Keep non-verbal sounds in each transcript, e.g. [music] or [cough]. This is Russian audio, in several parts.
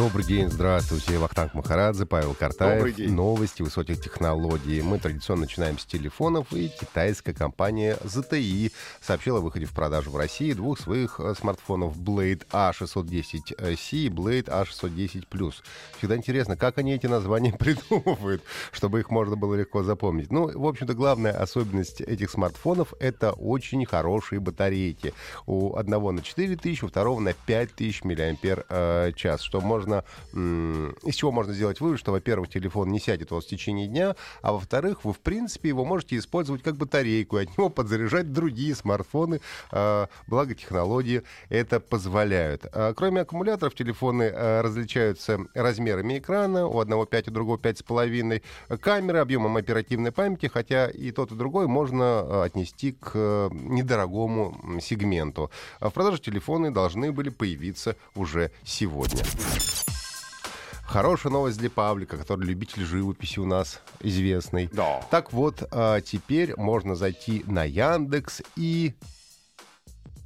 Добрый день, здравствуйте. Вахтанг Махарадзе, Павел Картаев. Добрый день. Новости высоких технологий. Мы традиционно начинаем с телефонов, и китайская компания ZTE сообщила о выходе в продажу в России двух своих э, смартфонов Blade A610C и Blade A610 Всегда интересно, как они эти названия [laughs] придумывают, чтобы их можно было легко запомнить. Ну, в общем-то, главная особенность этих смартфонов — это очень хорошие батарейки. У одного на 4000, у второго на 5000 мАч, что можно, м, из чего можно сделать вывод, что, во-первых, телефон не сядет у вас в течение дня, а во-вторых, вы, в принципе, его можете использовать как батарейку, и от него подзаряжать другие смартфоны, э, благо технологии это позволяют. А, Кроме аккумуляторов, телефоны э, различаются размерами экрана, у одного 5, у другого 5,5, камеры, объемом оперативной памяти, хотя и тот, и другой можно отнести к э, недорогому сегменту. А В продаже телефоны должны были появиться уже сегодня. Хорошая новость для Павлика, который любитель живописи у нас известный. Да. Так вот, а, теперь можно зайти на Яндекс и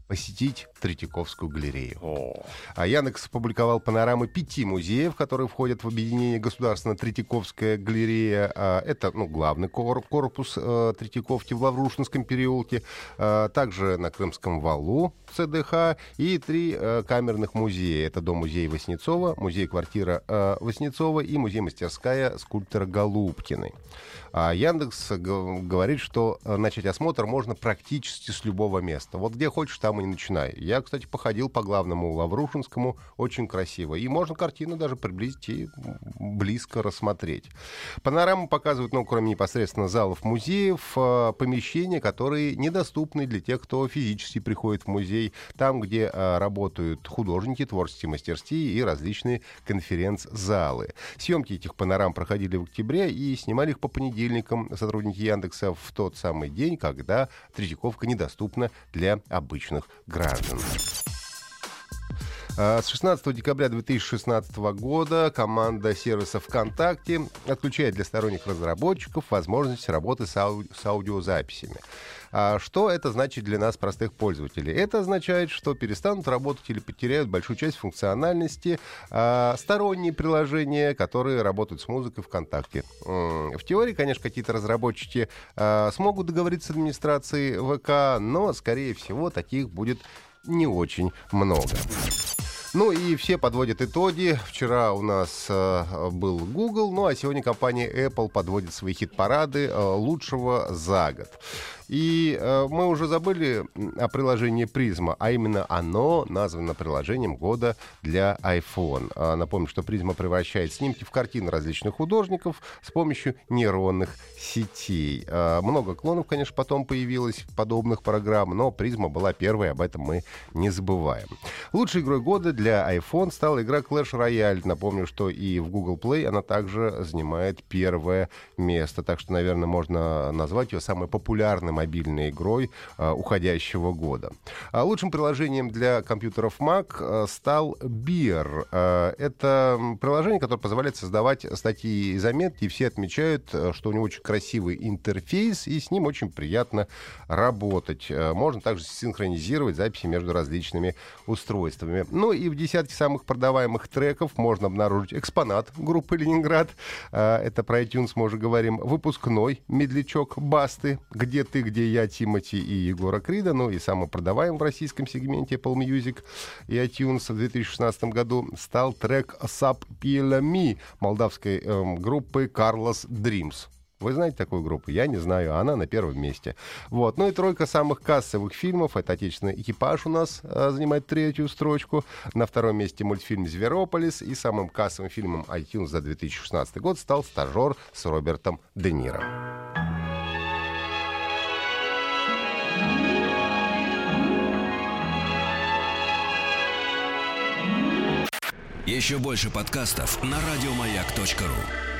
посетить Третьяковскую галерею. О, А Яндекс опубликовал панорамы пяти музеев, которые входят в объединение Государственная Третьяковская галерея. А, Это ну, главный кор- корпус э, Третьяковки в Лаврушинском переулке, а, также на Крымском валу ЦДХ и три э, камерных музея. Это дом-музей Васнецова, музей-квартира э, Васнецова и музей-мастерская скульптора Голубкиной. А Яндекс говорит, что начать осмотр можно практически с любого места. Вот где хочешь, там и начинай. Я, кстати, походил по главному Лаврушинскому, очень красиво. И можно картину даже приблизить и близко рассмотреть. Панораму показывают, ну, кроме непосредственно залов музеев, э, помещения, которые недоступны для тех, кто физически приходит в музей. Там, где э, работают художники, творческие мастерские и различные конференц-залы. Съемки этих панорам проходили в октябре и снимали их по понедельникам сотрудники Яндекса в тот самый день, когда Третьяковка недоступна для обычных граждан. А, С 16 декабря 2016 года команда сервиса ВКонтакте отключает для сторонних разработчиков возможность работы с, ау- с аудиозаписями. А что это значит для нас, простых пользователей? Это означает, что перестанут работать или потеряют большую часть функциональности а, сторонние приложения, которые работают с музыкой ВКонтакте. В теории, конечно, какие-то разработчики а, смогут договориться с администрацией ВК, но, скорее всего, таких будет не очень много. Ну и все подводят итоги. Вчера у нас э, был Google, ну а сегодня компания Apple подводит свои хит-парады э, лучшего за год. И э, мы уже забыли о приложении Призма, а именно оно названо приложением года для iPhone. А, напомню, что Призма превращает снимки в картины различных художников с помощью нейронных сетей. А, много клонов, конечно, потом появилось подобных программ, но Призма была первой, об этом мы не забываем. Лучшей игрой года для iPhone стала игра Clash Royale. Напомню, что и в Google Play она также занимает первое место. Так что, наверное, можно назвать ее самой популярной мобильной игрой э, уходящего года. А лучшим приложением для компьютеров Mac э, стал Beer. Это приложение, которое позволяет создавать статьи и заметки, все отмечают, э, что у него очень красивый интерфейс, и с ним очень приятно работать. Э, Можно также синхронизировать записи между различными устройствами. Ну и в десятке самых продаваемых треков можно обнаружить экспонат группы «Ленинград». Э, Это про iTunes мы уже говорим. Выпускной медлячок «Басты», «Где ты, где я» Тимати и Егора Крида. Ну и самый продаваемый в российском сегменте Apple Music и iTunes в 2016 году стал трек «Sub Ми» молдавской эм, группы «Carlos Dreams». Вы знаете такую группу? Я не знаю, а она на первом месте. Вот. Ну и тройка самых кассовых фильмов. Это «Отечественный экипаж» у нас э, занимает третью строчку. На втором месте мультфильм «Зверополис». И самым кассовым фильмом iTunes за 2016 год стал «Стажер» с Робертом Де Ниро. Еще больше подкастов на радиомаяк.ру.